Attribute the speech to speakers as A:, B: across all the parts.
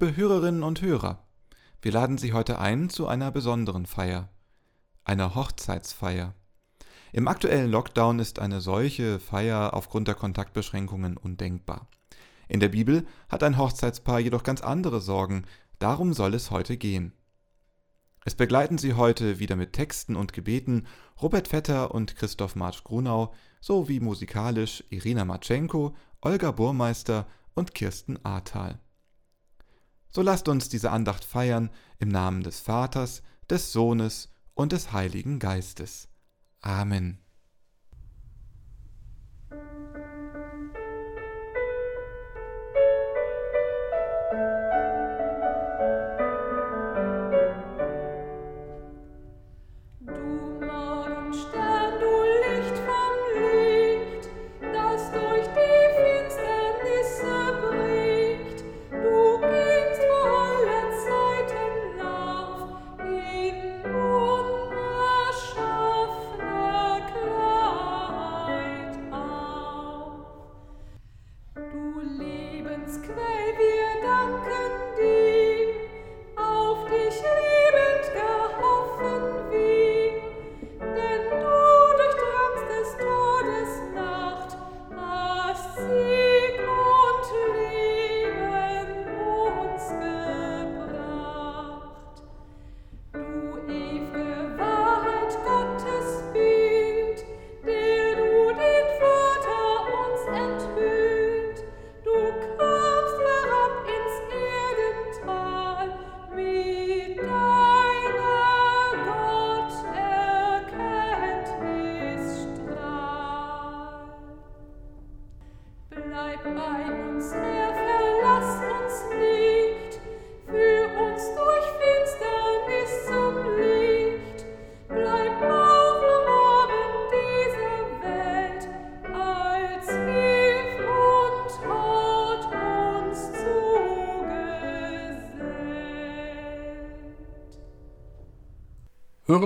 A: Liebe Hörerinnen und Hörer, wir laden Sie heute ein zu einer besonderen Feier, einer Hochzeitsfeier. Im aktuellen Lockdown ist eine solche Feier aufgrund der Kontaktbeschränkungen undenkbar. In der Bibel hat ein Hochzeitspaar jedoch ganz andere Sorgen, darum soll es heute gehen. Es begleiten Sie heute wieder mit Texten und Gebeten Robert Vetter und Christoph Marsch Grunau sowie musikalisch Irina Matschenko, Olga Burmeister und Kirsten Ahrtal. So lasst uns diese Andacht feiern im Namen des Vaters, des Sohnes und des Heiligen Geistes. Amen.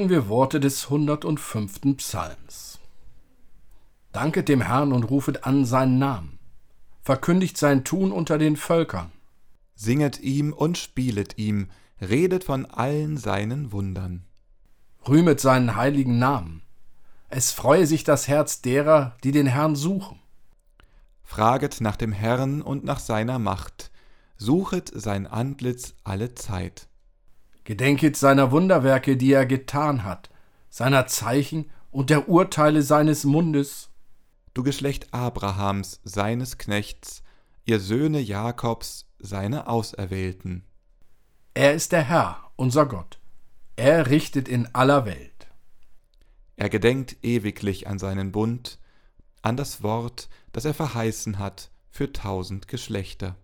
B: Hören wir Worte des 105. Psalms. Danket dem Herrn und rufet an seinen Namen. Verkündigt sein Tun unter den Völkern.
A: Singet ihm und spielet ihm, redet von allen seinen Wundern.
B: Rühmet seinen heiligen Namen. Es freue sich das Herz derer, die den Herrn suchen.
A: Fraget nach dem Herrn und nach seiner Macht. Suchet sein Antlitz alle Zeit.
B: Gedenket seiner Wunderwerke, die er getan hat, seiner Zeichen und der Urteile seines Mundes.
A: Du Geschlecht Abrahams, seines Knechts, ihr Söhne Jakobs, seine Auserwählten.
B: Er ist der Herr, unser Gott. Er richtet in aller Welt.
A: Er gedenkt ewiglich an seinen Bund, an das Wort, das er verheißen hat für tausend Geschlechter.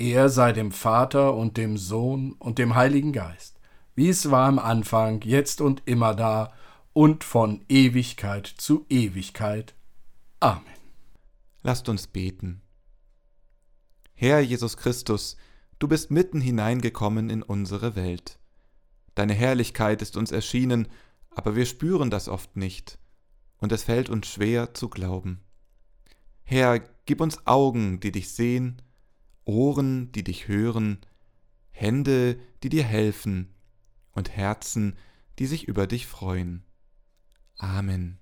B: Er sei dem Vater und dem Sohn und dem Heiligen Geist, wie es war am Anfang, jetzt und immer da und von Ewigkeit zu Ewigkeit. Amen.
A: Lasst uns beten. Herr Jesus Christus, du bist mitten hineingekommen in unsere Welt. Deine Herrlichkeit ist uns erschienen, aber wir spüren das oft nicht, und es fällt uns schwer zu glauben. Herr, gib uns Augen, die dich sehen, Ohren, die dich hören, Hände, die dir helfen und Herzen, die sich über dich freuen. Amen.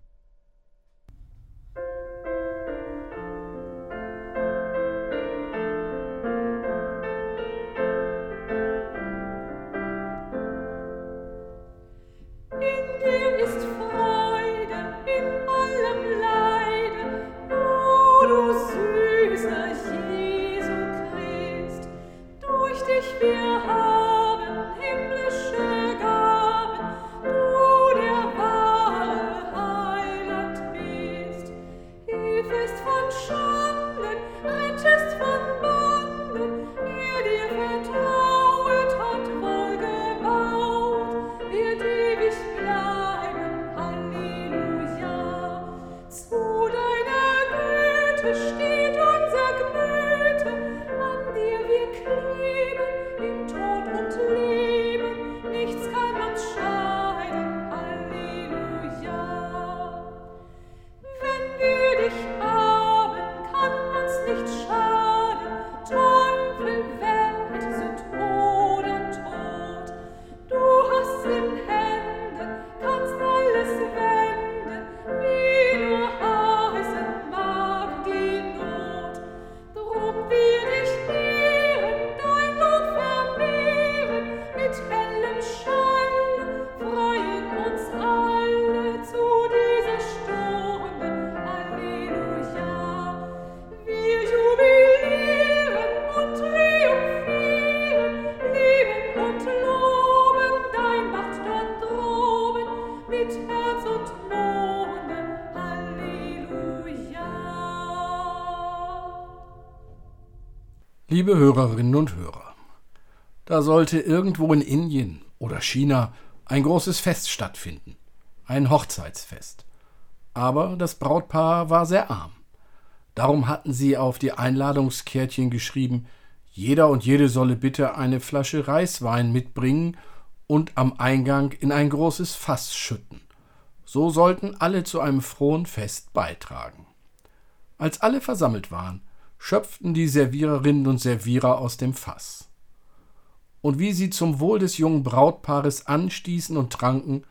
B: Liebe Hörerinnen und Hörer, da sollte irgendwo in Indien oder China ein großes Fest stattfinden, ein Hochzeitsfest. Aber das Brautpaar war sehr arm. Darum hatten sie auf die Einladungskärtchen geschrieben, jeder und jede solle bitte eine Flasche Reiswein mitbringen und am Eingang in ein großes Fass schütten. So sollten alle zu einem frohen Fest beitragen. Als alle versammelt waren, schöpften die Serviererinnen und Servierer aus dem Fass. Und wie sie zum Wohl des jungen Brautpaares anstießen und tranken,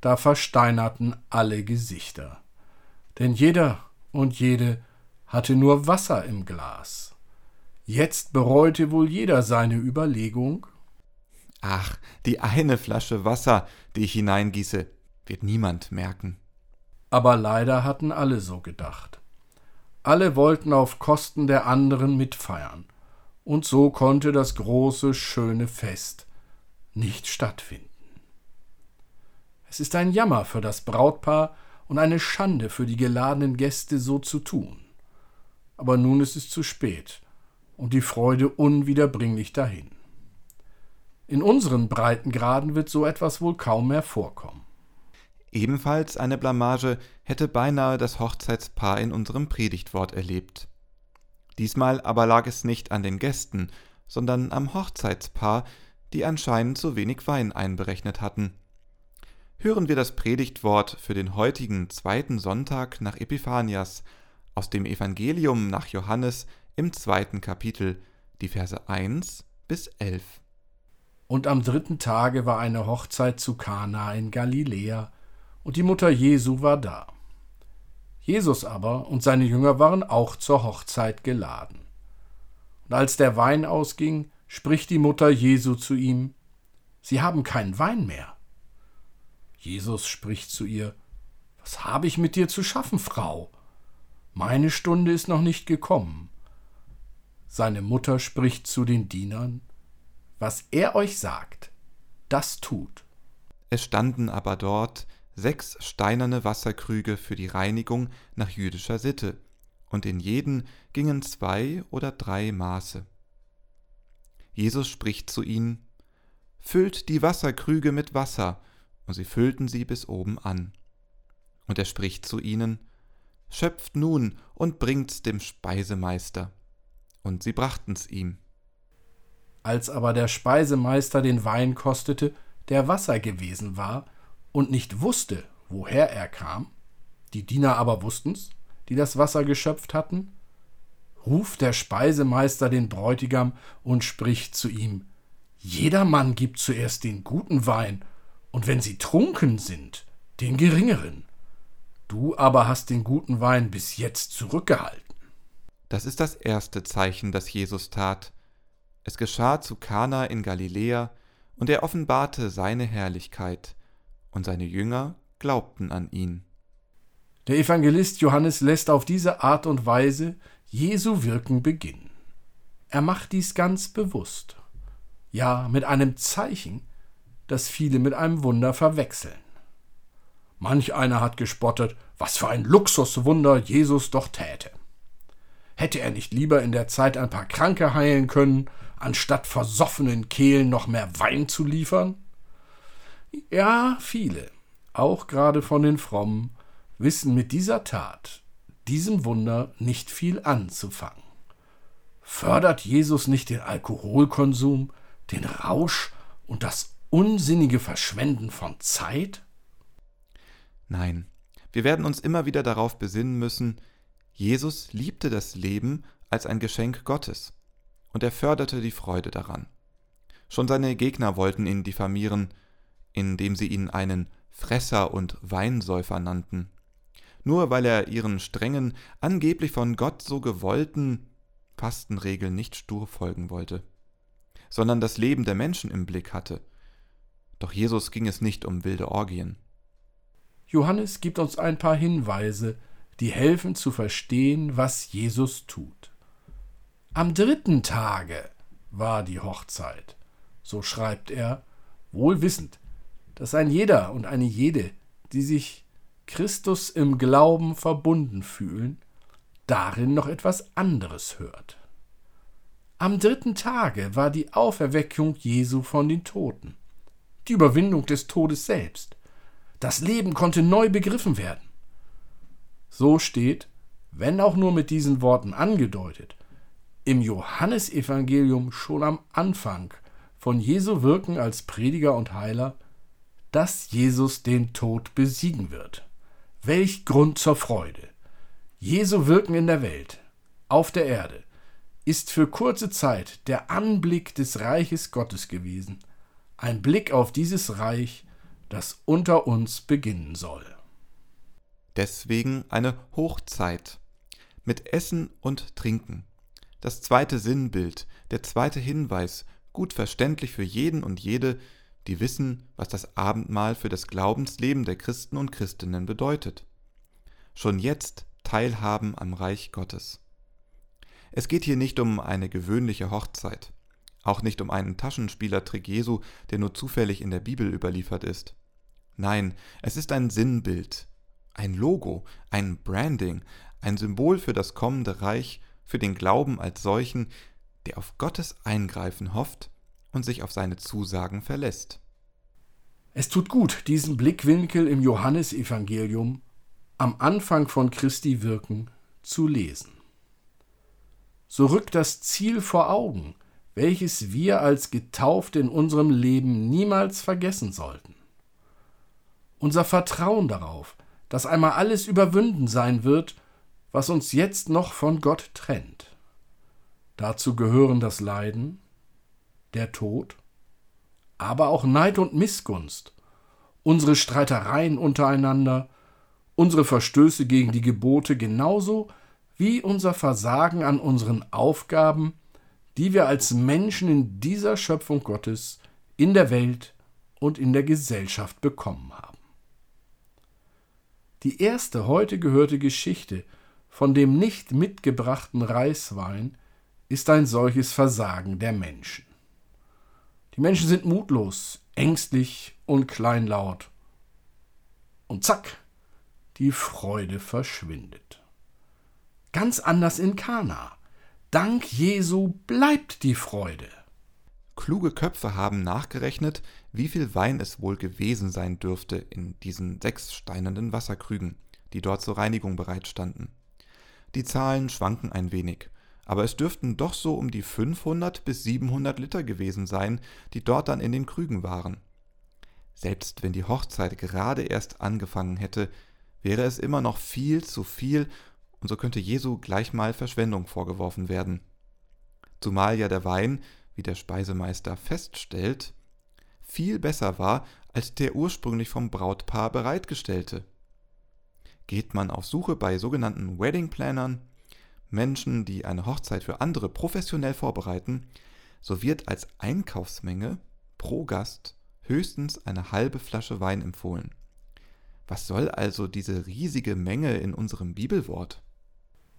B: da versteinerten alle Gesichter. Denn jeder und jede hatte nur Wasser im Glas. Jetzt bereute wohl jeder seine Überlegung.
C: Ach, die eine Flasche Wasser, die ich hineingieße, wird niemand merken.
B: Aber leider hatten alle so gedacht. Alle wollten auf Kosten der anderen mitfeiern, und so konnte das große, schöne Fest nicht stattfinden. Es ist ein Jammer für das Brautpaar und eine Schande für die geladenen Gäste, so zu tun. Aber nun ist es zu spät und die Freude unwiederbringlich dahin. In unseren Breitengraden wird so etwas wohl kaum mehr vorkommen.
C: Ebenfalls eine Blamage hätte beinahe das Hochzeitspaar in unserem Predigtwort erlebt. Diesmal aber lag es nicht an den Gästen, sondern am Hochzeitspaar, die anscheinend zu wenig Wein einberechnet hatten. Hören wir das Predigtwort für den heutigen zweiten Sonntag nach Epiphanias aus dem Evangelium nach Johannes im zweiten Kapitel, die Verse 1 bis 11.
B: Und am dritten Tage war eine Hochzeit zu Kana in Galiläa, und die Mutter Jesu war da. Jesus aber und seine Jünger waren auch zur Hochzeit geladen. Und als der Wein ausging, spricht die Mutter Jesu zu ihm, Sie haben keinen Wein mehr. Jesus spricht zu ihr, Was habe ich mit dir zu schaffen, Frau? Meine Stunde ist noch nicht gekommen. Seine Mutter spricht zu den Dienern, Was er euch sagt, das tut.
C: Es standen aber dort sechs steinerne Wasserkrüge für die Reinigung nach jüdischer Sitte, und in jeden gingen zwei oder drei Maße. Jesus spricht zu ihnen, Füllt die Wasserkrüge mit Wasser, und sie füllten sie bis oben an. Und er spricht zu ihnen, Schöpft nun und bringt's dem Speisemeister. Und sie brachten's ihm.
B: Als aber der Speisemeister den Wein kostete, der Wasser gewesen war, und nicht wusste, woher er kam, die Diener aber wussten's, die das Wasser geschöpft hatten, ruft der Speisemeister den Bräutigam und spricht zu ihm, Jeder Mann gibt zuerst den guten Wein, und wenn sie trunken sind, den geringeren. Du aber hast den guten Wein bis jetzt zurückgehalten.
C: Das ist das erste Zeichen, das Jesus tat. Es geschah zu Kana in Galiläa, und er offenbarte seine Herrlichkeit, und seine Jünger glaubten an ihn.
B: Der Evangelist Johannes lässt auf diese Art und Weise Jesu Wirken beginnen. Er macht dies ganz bewusst, ja mit einem Zeichen, das viele mit einem Wunder verwechseln. Manch einer hat gespottet, was für ein Luxuswunder Jesus doch täte. Hätte er nicht lieber in der Zeit ein paar Kranke heilen können, anstatt versoffenen Kehlen noch mehr Wein zu liefern? Ja, viele, auch gerade von den Frommen, wissen mit dieser Tat, diesem Wunder nicht viel anzufangen. Fördert Jesus nicht den Alkoholkonsum, den Rausch und das unsinnige Verschwenden von Zeit?
C: Nein, wir werden uns immer wieder darauf besinnen müssen, Jesus liebte das Leben als ein Geschenk Gottes, und er förderte die Freude daran. Schon seine Gegner wollten ihn diffamieren, indem sie ihn einen Fresser und Weinsäufer nannten, nur weil er ihren strengen, angeblich von Gott so gewollten Fastenregeln nicht stur folgen wollte, sondern das Leben der Menschen im Blick hatte. Doch Jesus ging es nicht um wilde Orgien.
B: Johannes gibt uns ein paar Hinweise, die helfen zu verstehen, was Jesus tut. Am dritten Tage war die Hochzeit, so schreibt er, wohl wissend, dass ein jeder und eine jede, die sich Christus im Glauben verbunden fühlen, darin noch etwas anderes hört. Am dritten Tage war die Auferweckung Jesu von den Toten, die Überwindung des Todes selbst. Das Leben konnte neu begriffen werden. So steht, wenn auch nur mit diesen Worten angedeutet, im Johannesevangelium schon am Anfang von Jesu Wirken als Prediger und Heiler, dass Jesus den Tod besiegen wird. Welch Grund zur Freude! Jesu Wirken in der Welt, auf der Erde, ist für kurze Zeit der Anblick des Reiches Gottes gewesen, ein Blick auf dieses Reich, das unter uns beginnen soll.
C: Deswegen eine Hochzeit mit Essen und Trinken. Das zweite Sinnbild, der zweite Hinweis, gut verständlich für jeden und jede, die wissen, was das Abendmahl für das Glaubensleben der Christen und Christinnen bedeutet. Schon jetzt teilhaben am Reich Gottes. Es geht hier nicht um eine gewöhnliche Hochzeit, auch nicht um einen Taschenspielertrick Jesu, der nur zufällig in der Bibel überliefert ist. Nein, es ist ein Sinnbild, ein Logo, ein Branding, ein Symbol für das kommende Reich, für den Glauben als solchen, der auf Gottes Eingreifen hofft und sich auf seine Zusagen verlässt.
B: Es tut gut, diesen Blickwinkel im Johannesevangelium am Anfang von Christi Wirken zu lesen. So rückt das Ziel vor Augen, welches wir als Getaufte in unserem Leben niemals vergessen sollten. Unser Vertrauen darauf, dass einmal alles überwunden sein wird, was uns jetzt noch von Gott trennt. Dazu gehören das Leiden, der Tod, aber auch Neid und Missgunst, unsere Streitereien untereinander, unsere Verstöße gegen die Gebote genauso wie unser Versagen an unseren Aufgaben, die wir als Menschen in dieser Schöpfung Gottes in der Welt und in der Gesellschaft bekommen haben. Die erste heute gehörte Geschichte von dem nicht mitgebrachten Reiswein ist ein solches Versagen der Menschen. Die Menschen sind mutlos, ängstlich und kleinlaut. Und zack, die Freude verschwindet. Ganz anders in Kana. Dank Jesu bleibt die Freude.
C: Kluge Köpfe haben nachgerechnet, wie viel Wein es wohl gewesen sein dürfte in diesen sechs steinernen Wasserkrügen, die dort zur Reinigung bereitstanden. Die Zahlen schwanken ein wenig, aber es dürften doch so um die 500 bis 700 Liter gewesen sein, die dort dann in den Krügen waren. Selbst wenn die Hochzeit gerade erst angefangen hätte, wäre es immer noch viel zu viel, und so könnte Jesu gleich mal Verschwendung vorgeworfen werden. Zumal ja der Wein, wie der Speisemeister feststellt, viel besser war als der ursprünglich vom Brautpaar bereitgestellte. Geht man auf Suche bei sogenannten Wedding Plannern, Menschen, die eine Hochzeit für andere professionell vorbereiten, so wird als Einkaufsmenge pro Gast höchstens eine halbe Flasche Wein empfohlen. Was soll also diese riesige Menge in unserem Bibelwort?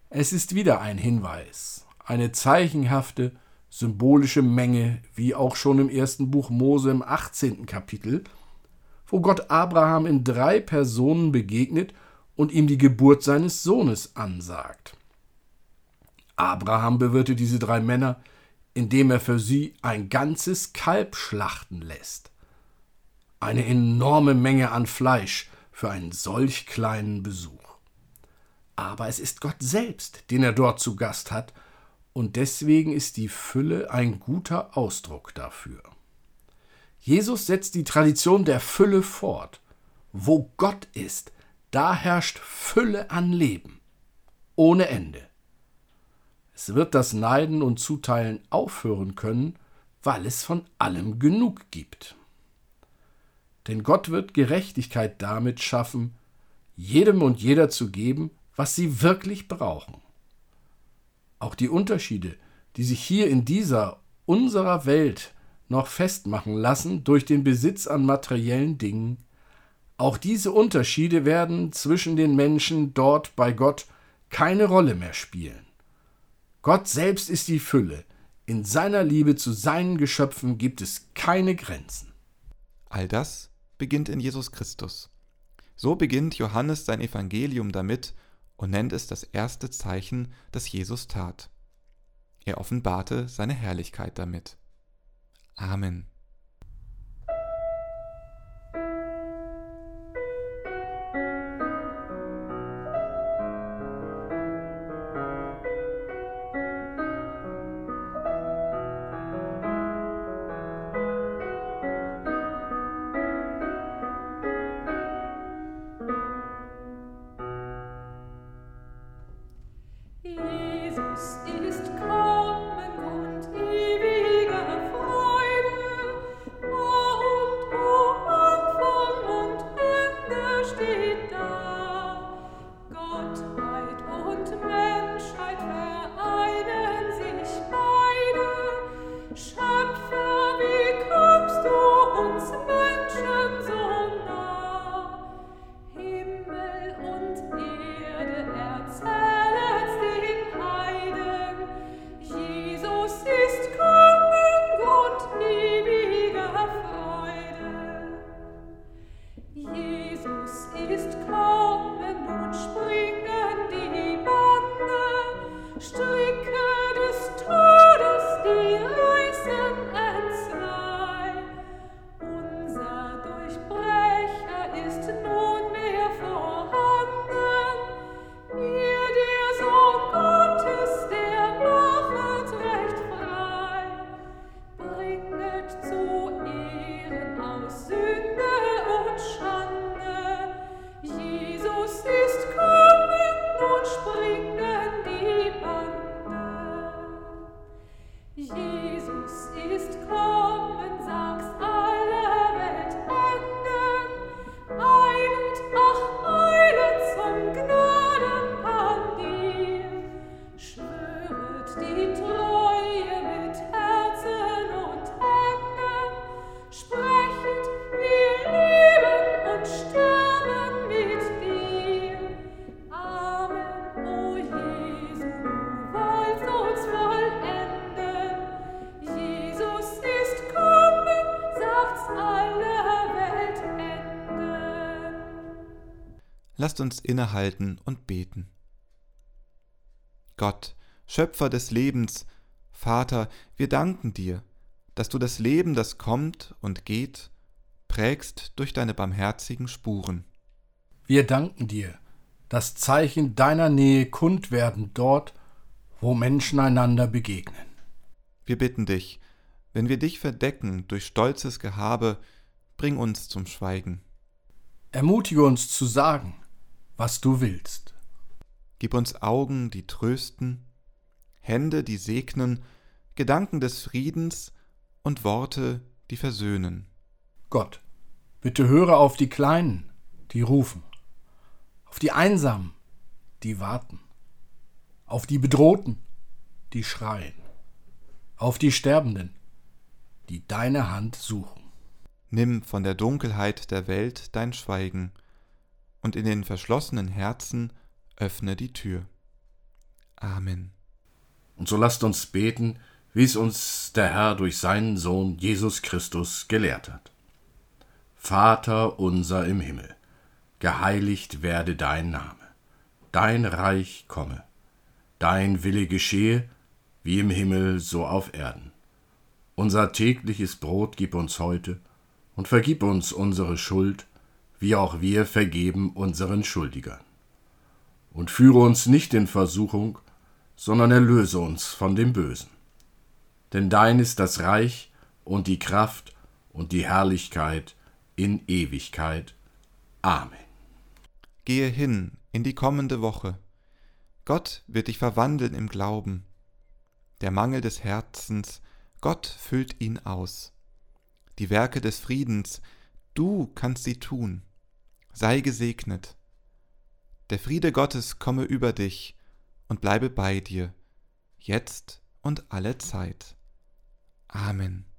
B: Es ist wieder ein Hinweis, eine zeichenhafte, symbolische Menge, wie auch schon im ersten Buch Mose im 18. Kapitel, wo Gott Abraham in drei Personen begegnet und ihm die Geburt seines Sohnes ansagt. Abraham bewirtet diese drei Männer, indem er für sie ein ganzes Kalb schlachten lässt. Eine enorme Menge an Fleisch für einen solch kleinen Besuch. Aber es ist Gott selbst, den er dort zu Gast hat, und deswegen ist die Fülle ein guter Ausdruck dafür. Jesus setzt die Tradition der Fülle fort. Wo Gott ist, da herrscht Fülle an Leben. Ohne Ende. Es wird das Neiden und Zuteilen aufhören können, weil es von allem genug gibt. Denn Gott wird Gerechtigkeit damit schaffen, jedem und jeder zu geben, was sie wirklich brauchen. Auch die Unterschiede, die sich hier in dieser unserer Welt noch festmachen lassen durch den Besitz an materiellen Dingen, auch diese Unterschiede werden zwischen den Menschen dort bei Gott keine Rolle mehr spielen. Gott selbst ist die Fülle. In seiner Liebe zu seinen Geschöpfen gibt es keine Grenzen.
C: All das beginnt in Jesus Christus. So beginnt Johannes sein Evangelium damit und nennt es das erste Zeichen, das Jesus tat. Er offenbarte seine Herrlichkeit damit. Amen.
A: Jesus ist kommen что
C: Lasst uns innehalten und beten. Gott, Schöpfer des Lebens, Vater, wir danken dir, dass du das Leben, das kommt und geht, prägst durch deine barmherzigen Spuren.
B: Wir danken dir, dass Zeichen deiner Nähe kund werden dort, wo Menschen einander begegnen.
C: Wir bitten dich, wenn wir dich verdecken durch stolzes Gehabe, bring uns zum Schweigen.
B: Ermutige uns zu sagen, was du willst.
C: Gib uns Augen, die trösten, Hände, die segnen, Gedanken des Friedens und Worte, die versöhnen.
B: Gott, bitte höre auf die Kleinen, die rufen, auf die Einsamen, die warten, auf die Bedrohten, die schreien, auf die Sterbenden, die deine Hand suchen.
C: Nimm von der Dunkelheit der Welt dein Schweigen, und in den verschlossenen Herzen öffne die Tür. Amen.
B: Und so lasst uns beten, wie es uns der Herr durch seinen Sohn Jesus Christus gelehrt hat. Vater unser im Himmel, geheiligt werde dein Name, dein Reich komme, dein Wille geschehe, wie im Himmel so auf Erden. Unser tägliches Brot gib uns heute und vergib uns unsere Schuld, wie auch wir vergeben unseren Schuldigern. Und führe uns nicht in Versuchung, sondern erlöse uns von dem Bösen. Denn dein ist das Reich und die Kraft und die Herrlichkeit in Ewigkeit. Amen.
C: Gehe hin in die kommende Woche. Gott wird dich verwandeln im Glauben. Der Mangel des Herzens, Gott füllt ihn aus. Die Werke des Friedens, du kannst sie tun. Sei gesegnet. Der Friede Gottes komme über dich und bleibe bei dir, jetzt und alle Zeit. Amen.